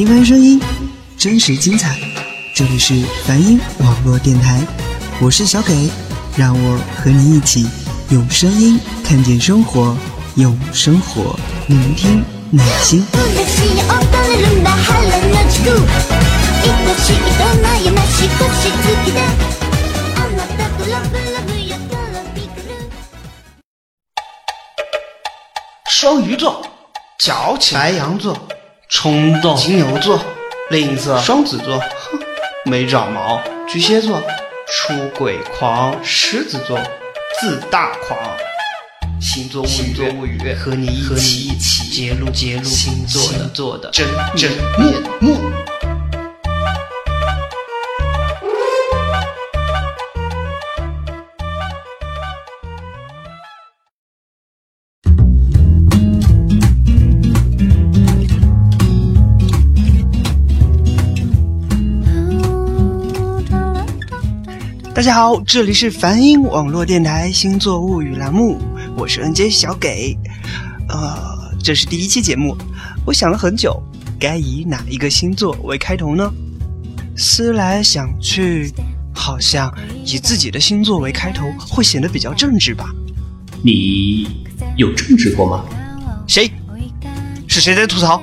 平凡声音，真实精彩。这里是梵音网络电台，我是小给，让我和你一起用声音看见生活，用生活聆听内心。双鱼座，矫情；白羊座，冲动；金牛座，吝啬；双子座，哼，没长毛；巨蟹座，出轨狂；狮子座，自大狂。星座物语，和你一起。揭露揭露。星座的。真真面目。大家好，这里是梵音网络电台星座物语栏目，我是 N J 小给。呃，这是第一期节目，我想了很久，该以哪一个星座为开头呢？思来想去，好像以自己的星座为开头会显得比较正直吧。你有正直过吗？谁？是谁在吐槽？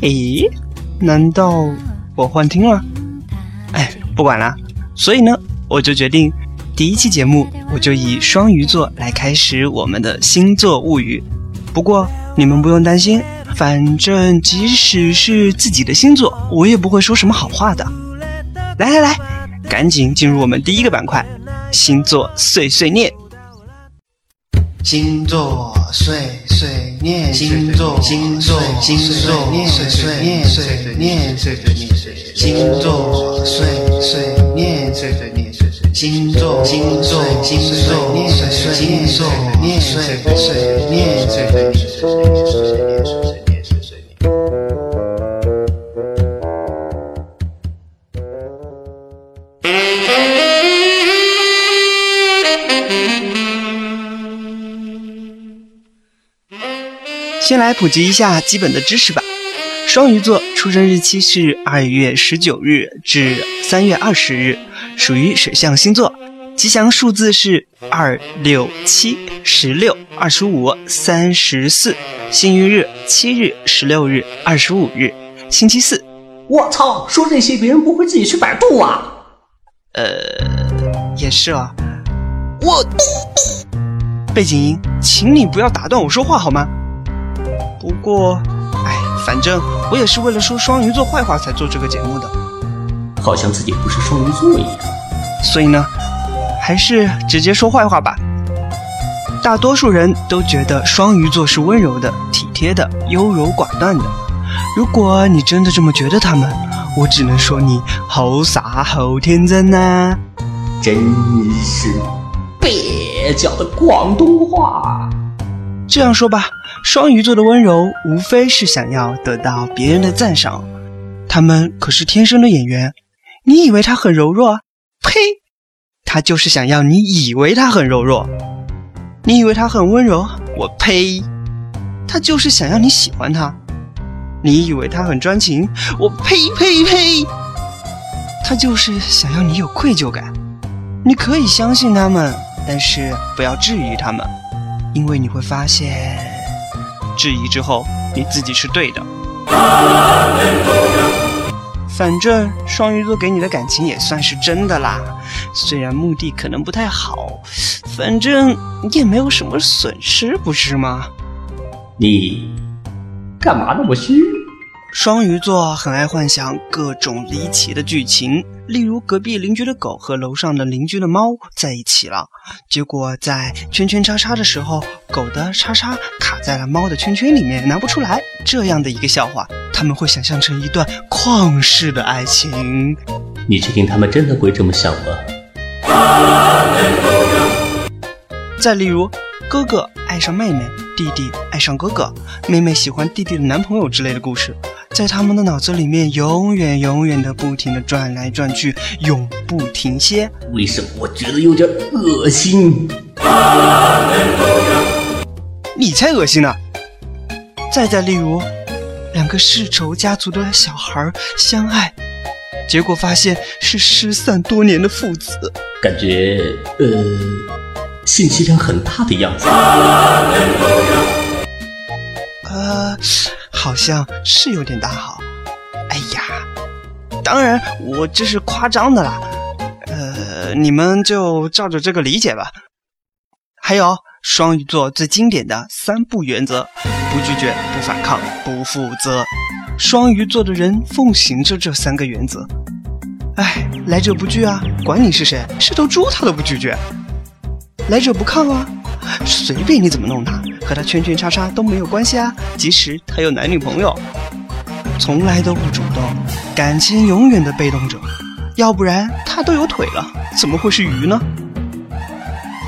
诶，难道我幻听了？哎，不管了。所以呢，我就决定，第一期节目我就以双鱼座来开始我们的星座物语。不过你们不用担心，反正即使是自己的星座，我也不会说什么好话的。来来来，赶紧进入我们第一个板块——星座碎碎念。星座碎碎念星座星座星座念岁碎念碎碎念岁岁星座碎碎念碎碎星座星座星座岁碎念碎念碎碎念碎碎念碎碎先来普及一下基本的知识吧。双鱼座出生日期是二月十九日至三月二十日，属于水象星座。吉祥数字是二六七、十六、二十五、三十四。幸运日七日、十六日、二十五日，星期四。我操！说这些别人不会自己去百度啊？呃，也是啊。我背景音，请你不要打断我说话好吗？不过，哎，反正我也是为了说双鱼座坏话才做这个节目的，好像自己不是双鱼座一样。所以呢，还是直接说坏话吧。大多数人都觉得双鱼座是温柔的、体贴的、优柔寡断的。如果你真的这么觉得他们，我只能说你好傻好天真呐、真是蹩脚的广东话。这样说吧，双鱼座的温柔无非是想要得到别人的赞赏，他们可是天生的演员。你以为他很柔弱？呸！他就是想要你以为他很柔弱。你以为他很温柔？我呸！他就是想要你喜欢他。你以为他很专情？我呸呸呸！他就是想要你有愧疚感。你可以相信他们，但是不要质疑他们。因为你会发现，质疑之后你自己是对的。反正双鱼座给你的感情也算是真的啦，虽然目的可能不太好，反正也没有什么损失，不是吗？你干嘛那么虚？双鱼座很爱幻想各种离奇的剧情，例如隔壁邻居的狗和楼上的邻居的猫在一起了，结果在圈圈叉叉的时候，狗的叉叉卡在了猫的圈圈里面，拿不出来。这样的一个笑话，他们会想象成一段旷世的爱情。你确定他们真的会这么想吗？再例如，哥哥爱上妹妹，弟弟爱上哥哥，妹妹喜欢弟弟的男朋友之类的故事，在他们的脑子里面永远永远的不停的转来转去，永不停歇。为什么我觉得有点恶心？你才恶心呢！再再例如，两个世仇家族的小孩相爱，结果发现是失散多年的父子，感觉呃，信息量很大的样子。呃，好像是有点大好。哎呀，当然我这是夸张的啦。呃，你们就照着这个理解吧。还有双鱼座最经典的三不原则：不拒绝、不反抗、不负责。双鱼座的人奉行着这三个原则。哎，来者不拒啊，管你是谁，是头猪他都不拒绝。来者不抗啊，随便你怎么弄他，和他圈圈叉叉都没有关系啊，即使他有男女朋友。从来都不主动，感情永远的被动者，要不然他都有腿了，怎么会是鱼呢？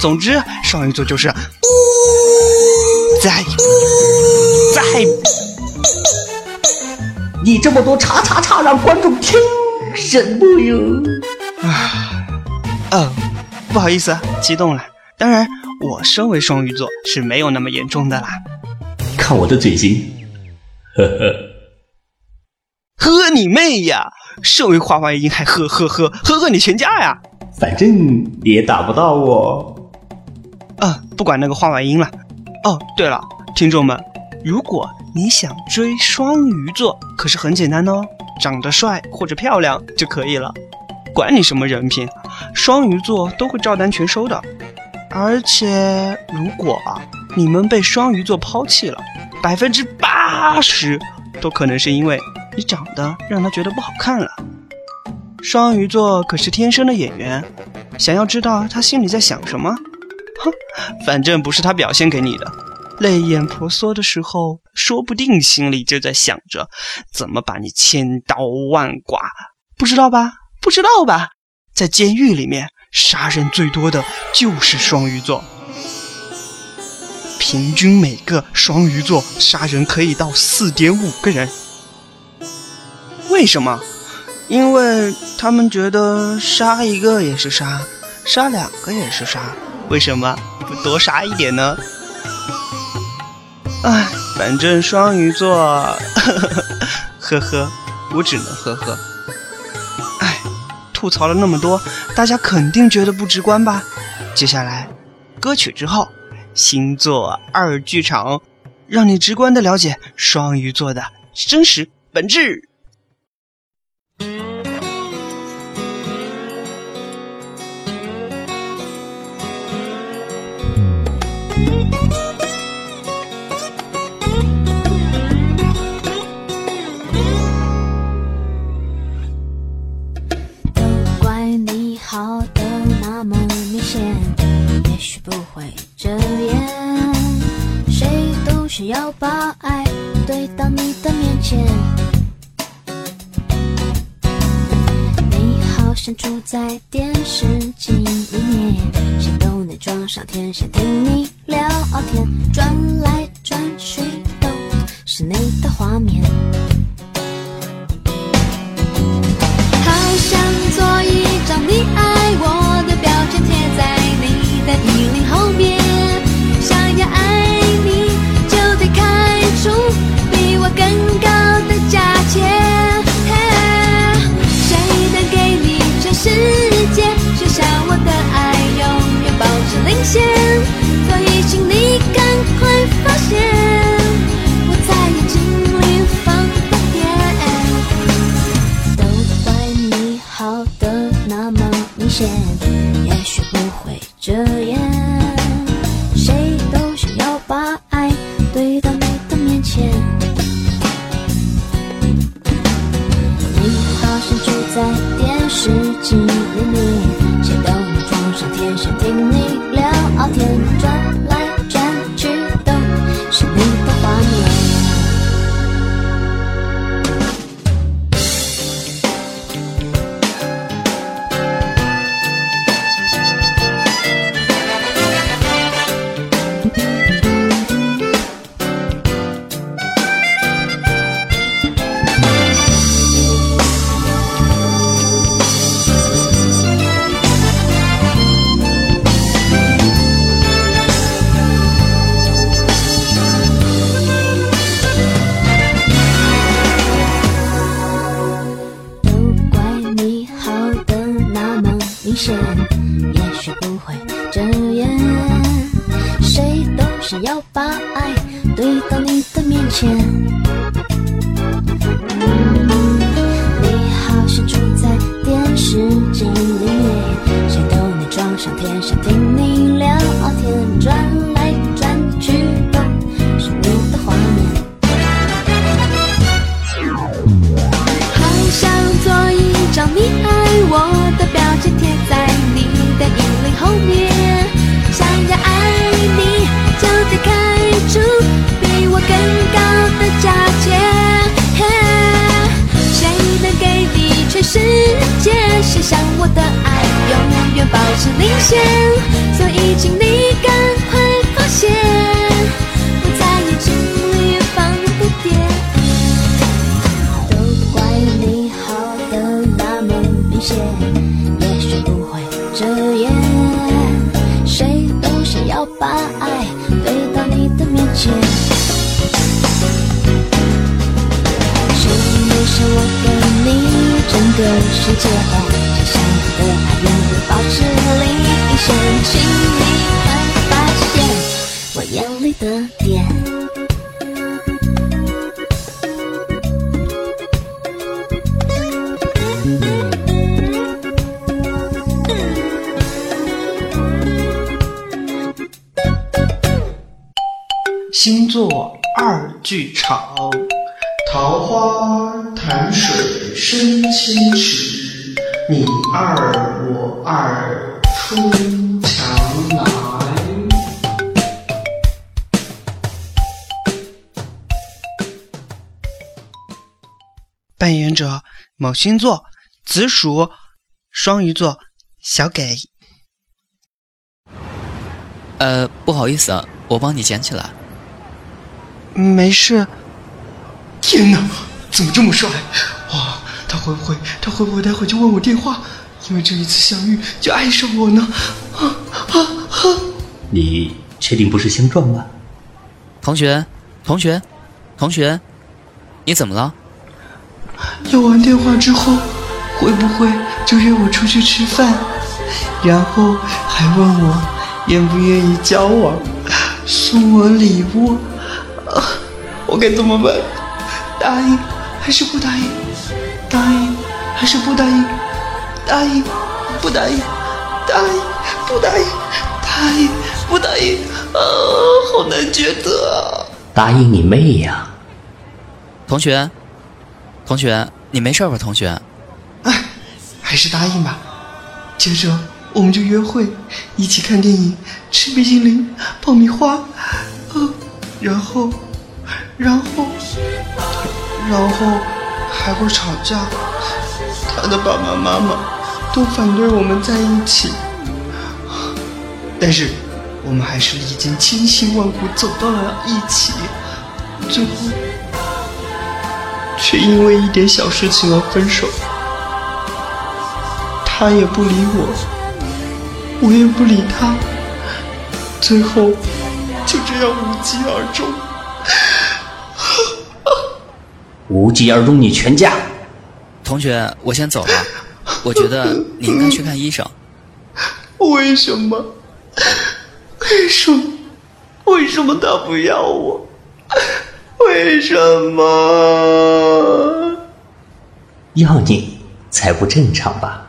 总之，双鱼座就是在在，你这么多叉叉叉，让观众听什么哟？啊，哦，不好意思，激动了。当然，我身为双鱼座是没有那么严重的啦。看我的嘴型，呵呵。呵你妹呀！身为花外音还呵呵呵呵呵你全家呀！反正也打不到我。啊，不管那个花外音了。哦，对了，听众们，如果你想追双鱼座，可是很简单哦，长得帅或者漂亮就可以了，管你什么人品，双鱼座都会照单全收的。而且，如果你们被双鱼座抛弃了，百分之八十都可能是因为。你长得让他觉得不好看了。双鱼座可是天生的演员，想要知道他心里在想什么？哼，反正不是他表现给你的。泪眼婆娑的时候，说不定心里就在想着怎么把你千刀万剐。不知道吧？不知道吧？在监狱里面，杀人最多的就是双鱼座，平均每个双鱼座杀人可以到四点五个人。为什么？因为他们觉得杀一个也是杀，杀两个也是杀，为什么不多杀一点呢？哎，反正双鱼座，呵呵呵呵，我只能呵呵。哎，吐槽了那么多，大家肯定觉得不直观吧？接下来，歌曲之后，星座二剧场，让你直观的了解双鱼座的真实本质。也许不会遮掩，谁都想要把爱堆到你的面前，你好像住在电视机里面，谁都能装上天线听你聊天，转来里面，谁都能装上天，想听你聊天，转来转保持领先？所以请你赶快发现，我在眼睛里放的电。都怪你好的那么明显，也许不会遮掩。谁都想要把爱堆到你的面前。是不是我给你整个世界，就像我场，桃花潭水深千尺，你二我二出墙来。扮演者某星座，子鼠、双鱼座，小给。呃，不好意思啊，我帮你捡起来。没事，天哪，怎么这么帅？哇，他会不会，他会不会待会就问我电话？因为这一次相遇就爱上我呢？啊啊啊！你确定不是相撞吗？同学，同学，同学，你怎么了？要完电话之后，会不会就约我出去吃饭，然后还问我愿不愿意交往，送我礼物？啊，我该怎么办？答应还是不答应？答应还是不答应？答应不答应？答应不答应？答应不答应？啊，好难抉择啊！答应你妹呀！同学，同学，你没事吧？同学，哎，还是答应吧。接着我们就约会，一起看电影，吃冰淇淋、爆米花，呃，然后，然后，然后还会吵架。他的爸爸妈妈都反对我们在一起，但是我们还是历经千辛万苦走到了一起，最后却因为一点小事情而分手。他也不理我，我也不理他，最后就这样无疾而终。无疾而终，你全家。同学，我先走了。我觉得你应该去看医生。为什么？为什么？为什么他不要我？为什么？要你才不正常吧？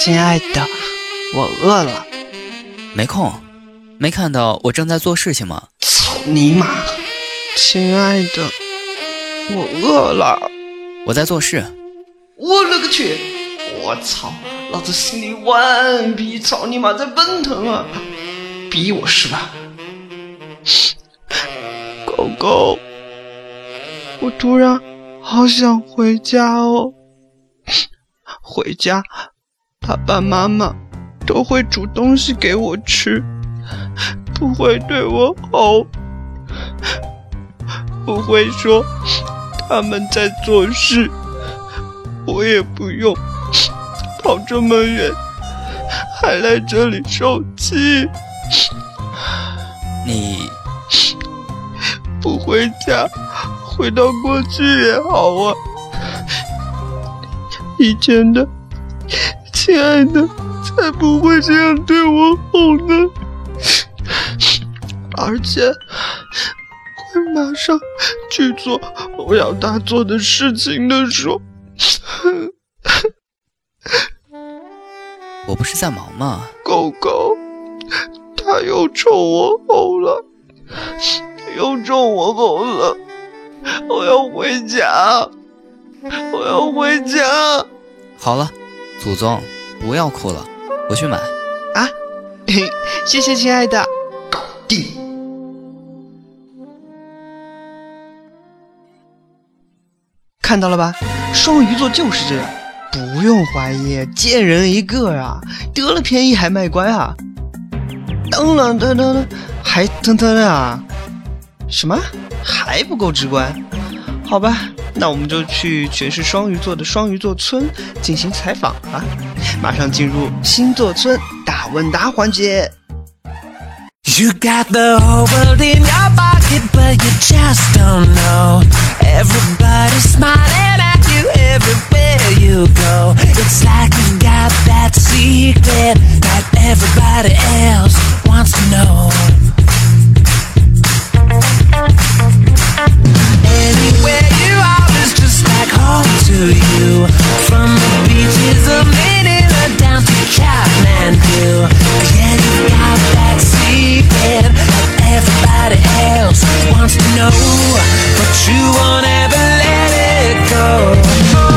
亲爱的，我饿了。没空，没看到我正在做事情吗？操你妈！亲爱的，我饿了。我在做事。我勒个去！我操！老子心里万比操你妈在奔腾啊！逼我是吧？狗狗，我突然好想回家哦。回家，爸爸妈妈都会煮东西给我吃，不会对我吼，不会说他们在做事，我也不用跑这么远，还来这里受气。你不回家，回到过去也好啊。以前的亲爱的才不会这样对我吼呢，而且会马上去做我要他做的事情的说。我不是在忙吗？狗狗，他又冲我吼了，又冲我吼了，我要回家，我要回家。好了，祖宗，不要哭了，我去买。啊，嘿，谢谢亲爱的。搞定。看到了吧，双鱼座就是这样。不用怀疑，贱人一个啊！得了便宜还卖乖啊！当然当当当，还腾腾啊！什么？还不够直观？好吧，那我们就去全是双鱼座的双鱼座村进行采访吧。马上进入星座村大问答环节。You got the whole world in your pocket, but you just don't know. Everybody's smiling at you everywhere you go. It's like you got that secret that everybody else wants to know. Anywhere home to you. From the beaches of Manila down to Kathmandu. Yeah, you got that secret everybody else wants to know. But you won't ever let it go.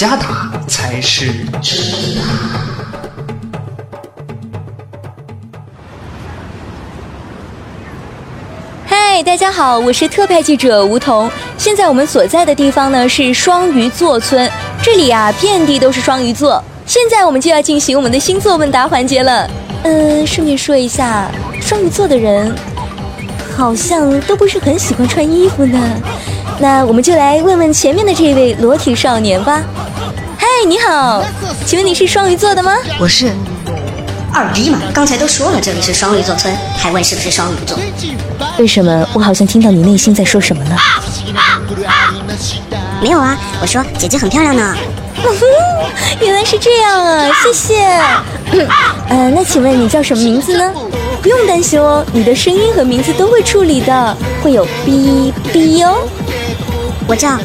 大家答才是真答。嗨，大家好，我是特派记者吴桐。现在我们所在的地方呢是双鱼座村，这里啊遍地都是双鱼座。现在我们就要进行我们的星座问答环节了。嗯，顺便说一下，双鱼座的人好像都不是很喜欢穿衣服呢。那我们就来问问前面的这位裸体少年吧。嗨，你好，请问你是双鱼座的吗？我是二逼嘛，刚才都说了这里是双鱼座村，还问是不是双鱼座？为什么我好像听到你内心在说什么呢？没有啊，我说姐姐很漂亮呢。原来是这样啊，谢谢。呃，那请问你叫什么名字呢？不用担心哦，你的声音和名字都会处理的，会有哔哔哦。我叫哔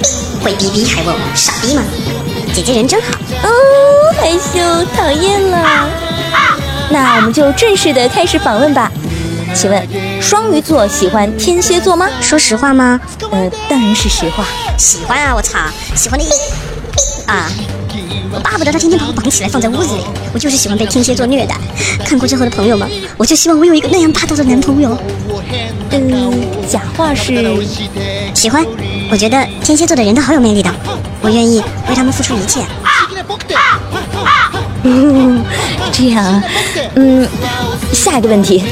哔，会哔哔还问我傻逼吗？姐姐人真好。哦，害羞，讨厌了。那我们就正式的开始访问吧。请问双鱼座喜欢天蝎座吗？说实话吗？呃，当然是实话。喜欢啊！我操，喜欢的啊！我巴不得他天天把我绑起来放在屋子里，我就是喜欢被天蝎座虐待。看过之后的朋友们，我就希望我有一个那样霸道的男朋友。嗯，假话是喜欢。我觉得天蝎座的人都好有魅力的，我愿意为他们付出一切。这样，嗯，下一个问题，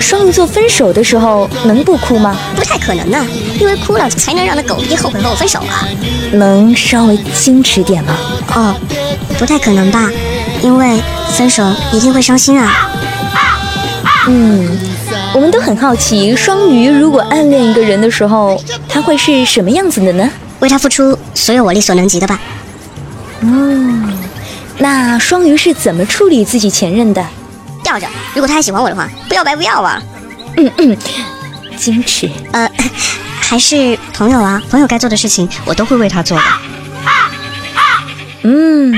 双鱼座分手的时候能不哭吗？不太可能啊，因为哭了才能让那狗逼后悔和我分手啊。能稍微矜持点吗？哦，不太可能吧，因为分手一定会伤心啊。嗯，我们都很好奇，双鱼如果暗恋一个人的时候，他会是什么样子的呢？为他付出所有我力所能及的吧。嗯，那双鱼是怎么处理自己前任的？吊着。如果他还喜欢我的话，不要白不要啊。嗯嗯，矜持。呃，还是朋友啊，朋友该做的事情我都会为他做的。嗯，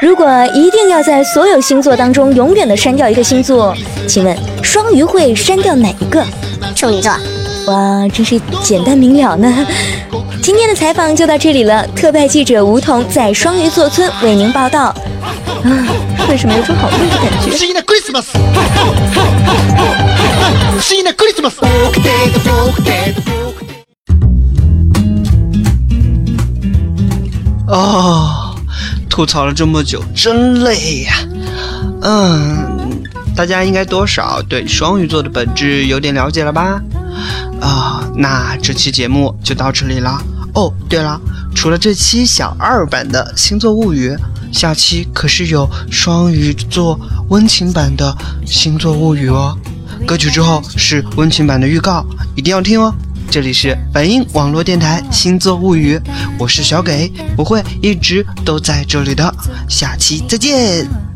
如果一定要在所有星座当中永远的删掉一个星座，请问双鱼会删掉哪一个？处女座。哇，真是简单明了呢。今天的采访就到这里了，特派记者吴桐在双鱼座村为您报道。啊，为什么有种好累的感觉？不思议なクリスマス。不思议なクリスマス。哦，吐槽了这么久，真累呀。嗯，大家应该多少对双鱼座的本质有点了解了吧？啊，那这期节目就到这里了。哦，对了，除了这期小二版的星座物语， 下期可是有双鱼座温情版的星座物语哦。歌曲之后是温情版的预告，一定要听哦。这里是本音网络电台星座物语，我是小给，我会一直都在这里的。下期再见。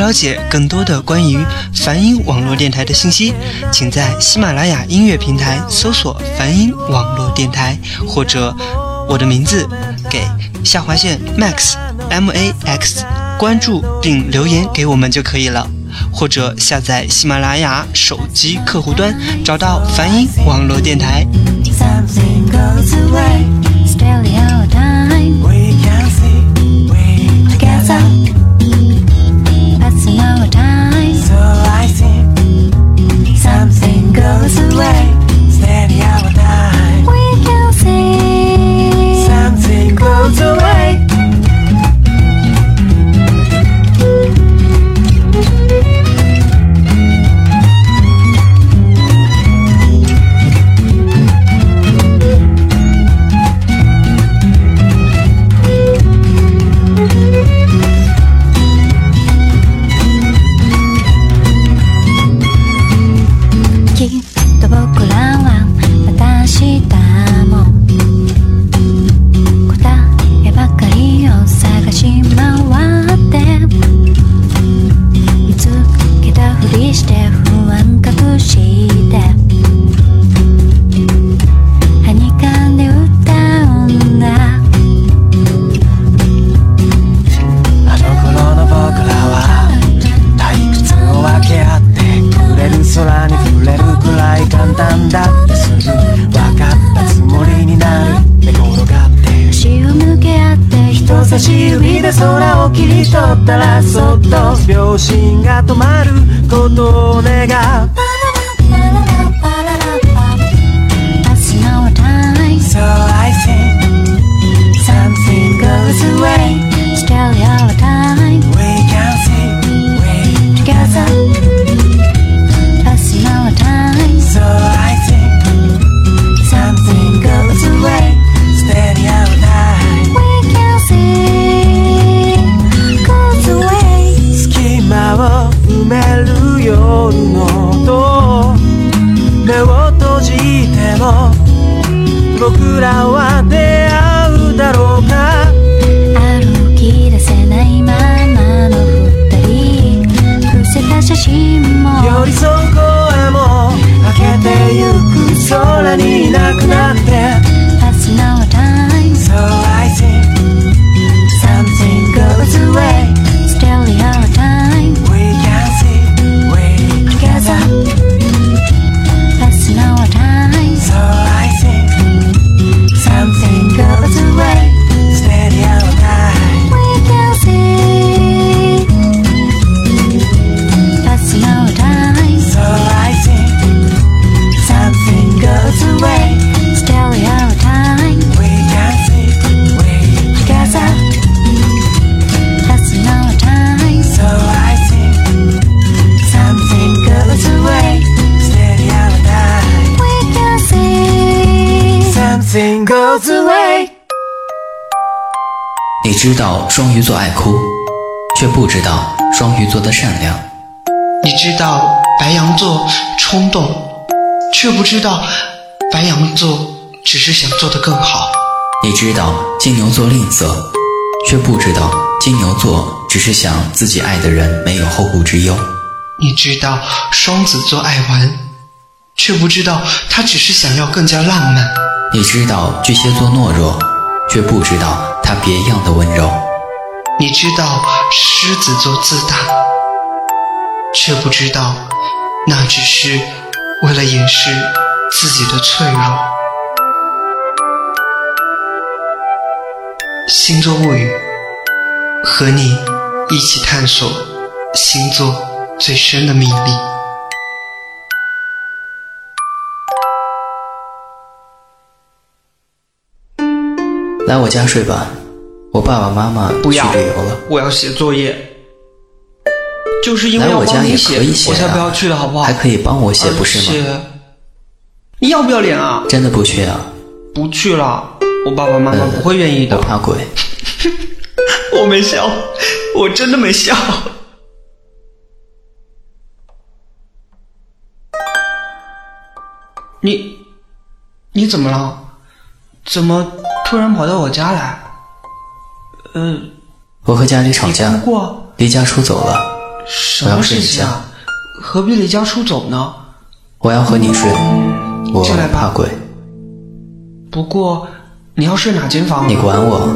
了解更多的关于梵音网络电台的信息，请在喜马拉雅音乐平台搜索“梵音网络电台”或者我的名字给下划线 max m a x 关注并留言给我们就可以了，或者下载喜马拉雅手机客户端，找到梵音网络电台。Something goes away We can see something goes away 差し指で空を切り取ったらそっと。秒針が止まることを願う。僕らは出会うだろうか。歩き出せないままの二人。伏せた写真も。寄り添う声も開けてゆく空にいな知道双鱼座爱哭，却不知道双鱼座的善良。你知道白羊座冲动，却不知道白羊座只是想做得更好。你知道金牛座吝啬，却不知道金牛座只是想自己爱的人没有后顾之忧。你知道双子座爱玩，却不知道他只是想要更加浪漫。你知道巨蟹座懦弱，却不知道他别样的温柔。你知道狮子座自大，却不知道那只是为了掩饰自己的脆弱。星座物语，和你一起探索星座最深的秘密。来我家睡吧，我爸爸妈妈去不要旅游了。我要写作业，就是因为我帮你写，我才不要去的好不好？还可以帮我写，不是吗？你要不要脸啊？真的不去啊？不去了，我爸爸妈妈不会愿意的。我怕鬼。我没笑，我真的没笑。你，你怎么了？怎么突然跑到我家来？呃，我和家里吵架哭过？离家出走了。我要什么睡一觉事情啊？何必离家出走呢？我要和你睡，我怕鬼。不过你要睡哪间房啊？你管我？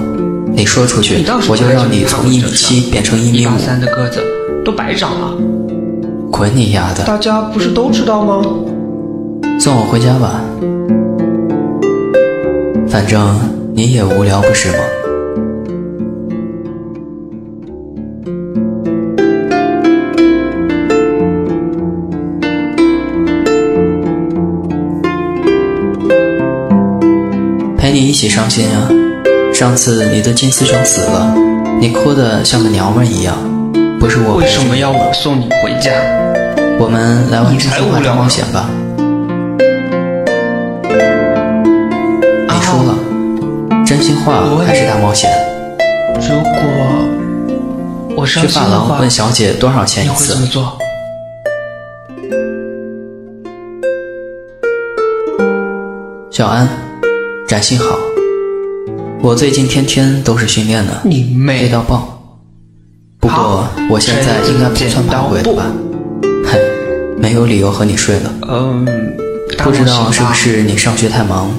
你说出去我就让你从一米七变成一米五。三的个子都白长了，滚你丫的！大家不是都知道吗？送我回家吧，反正你也无聊不是吗？陪你伤心啊！上次你的金丝熊死了，你哭得像个娘们一样，不是我为什么要我送你回家？我们来玩真心话大冒险吧。你输了，真心话还是大冒险？如果我伤去发心的话，廊问小姐多少钱一次你会怎？么做？小安，展信好。我最近天天都是训练的，你妹累到爆。不过我现在应该不算怕鬼了吧？嘿，没有理由和你睡了。嗯，不知道是不是你上学太忙，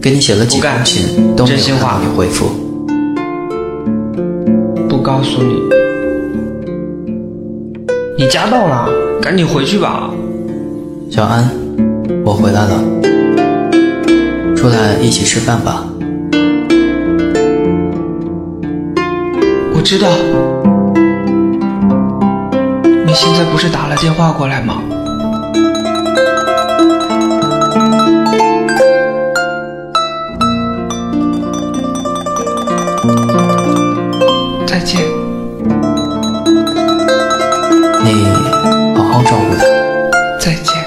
给你写了几封信都没有看到你回复。不告诉你？你家到了，赶紧回去吧。小安，我回来了，出来一起吃饭吧。我知道，你现在不是打了电话过来吗？再见。你好好照顾他。再见。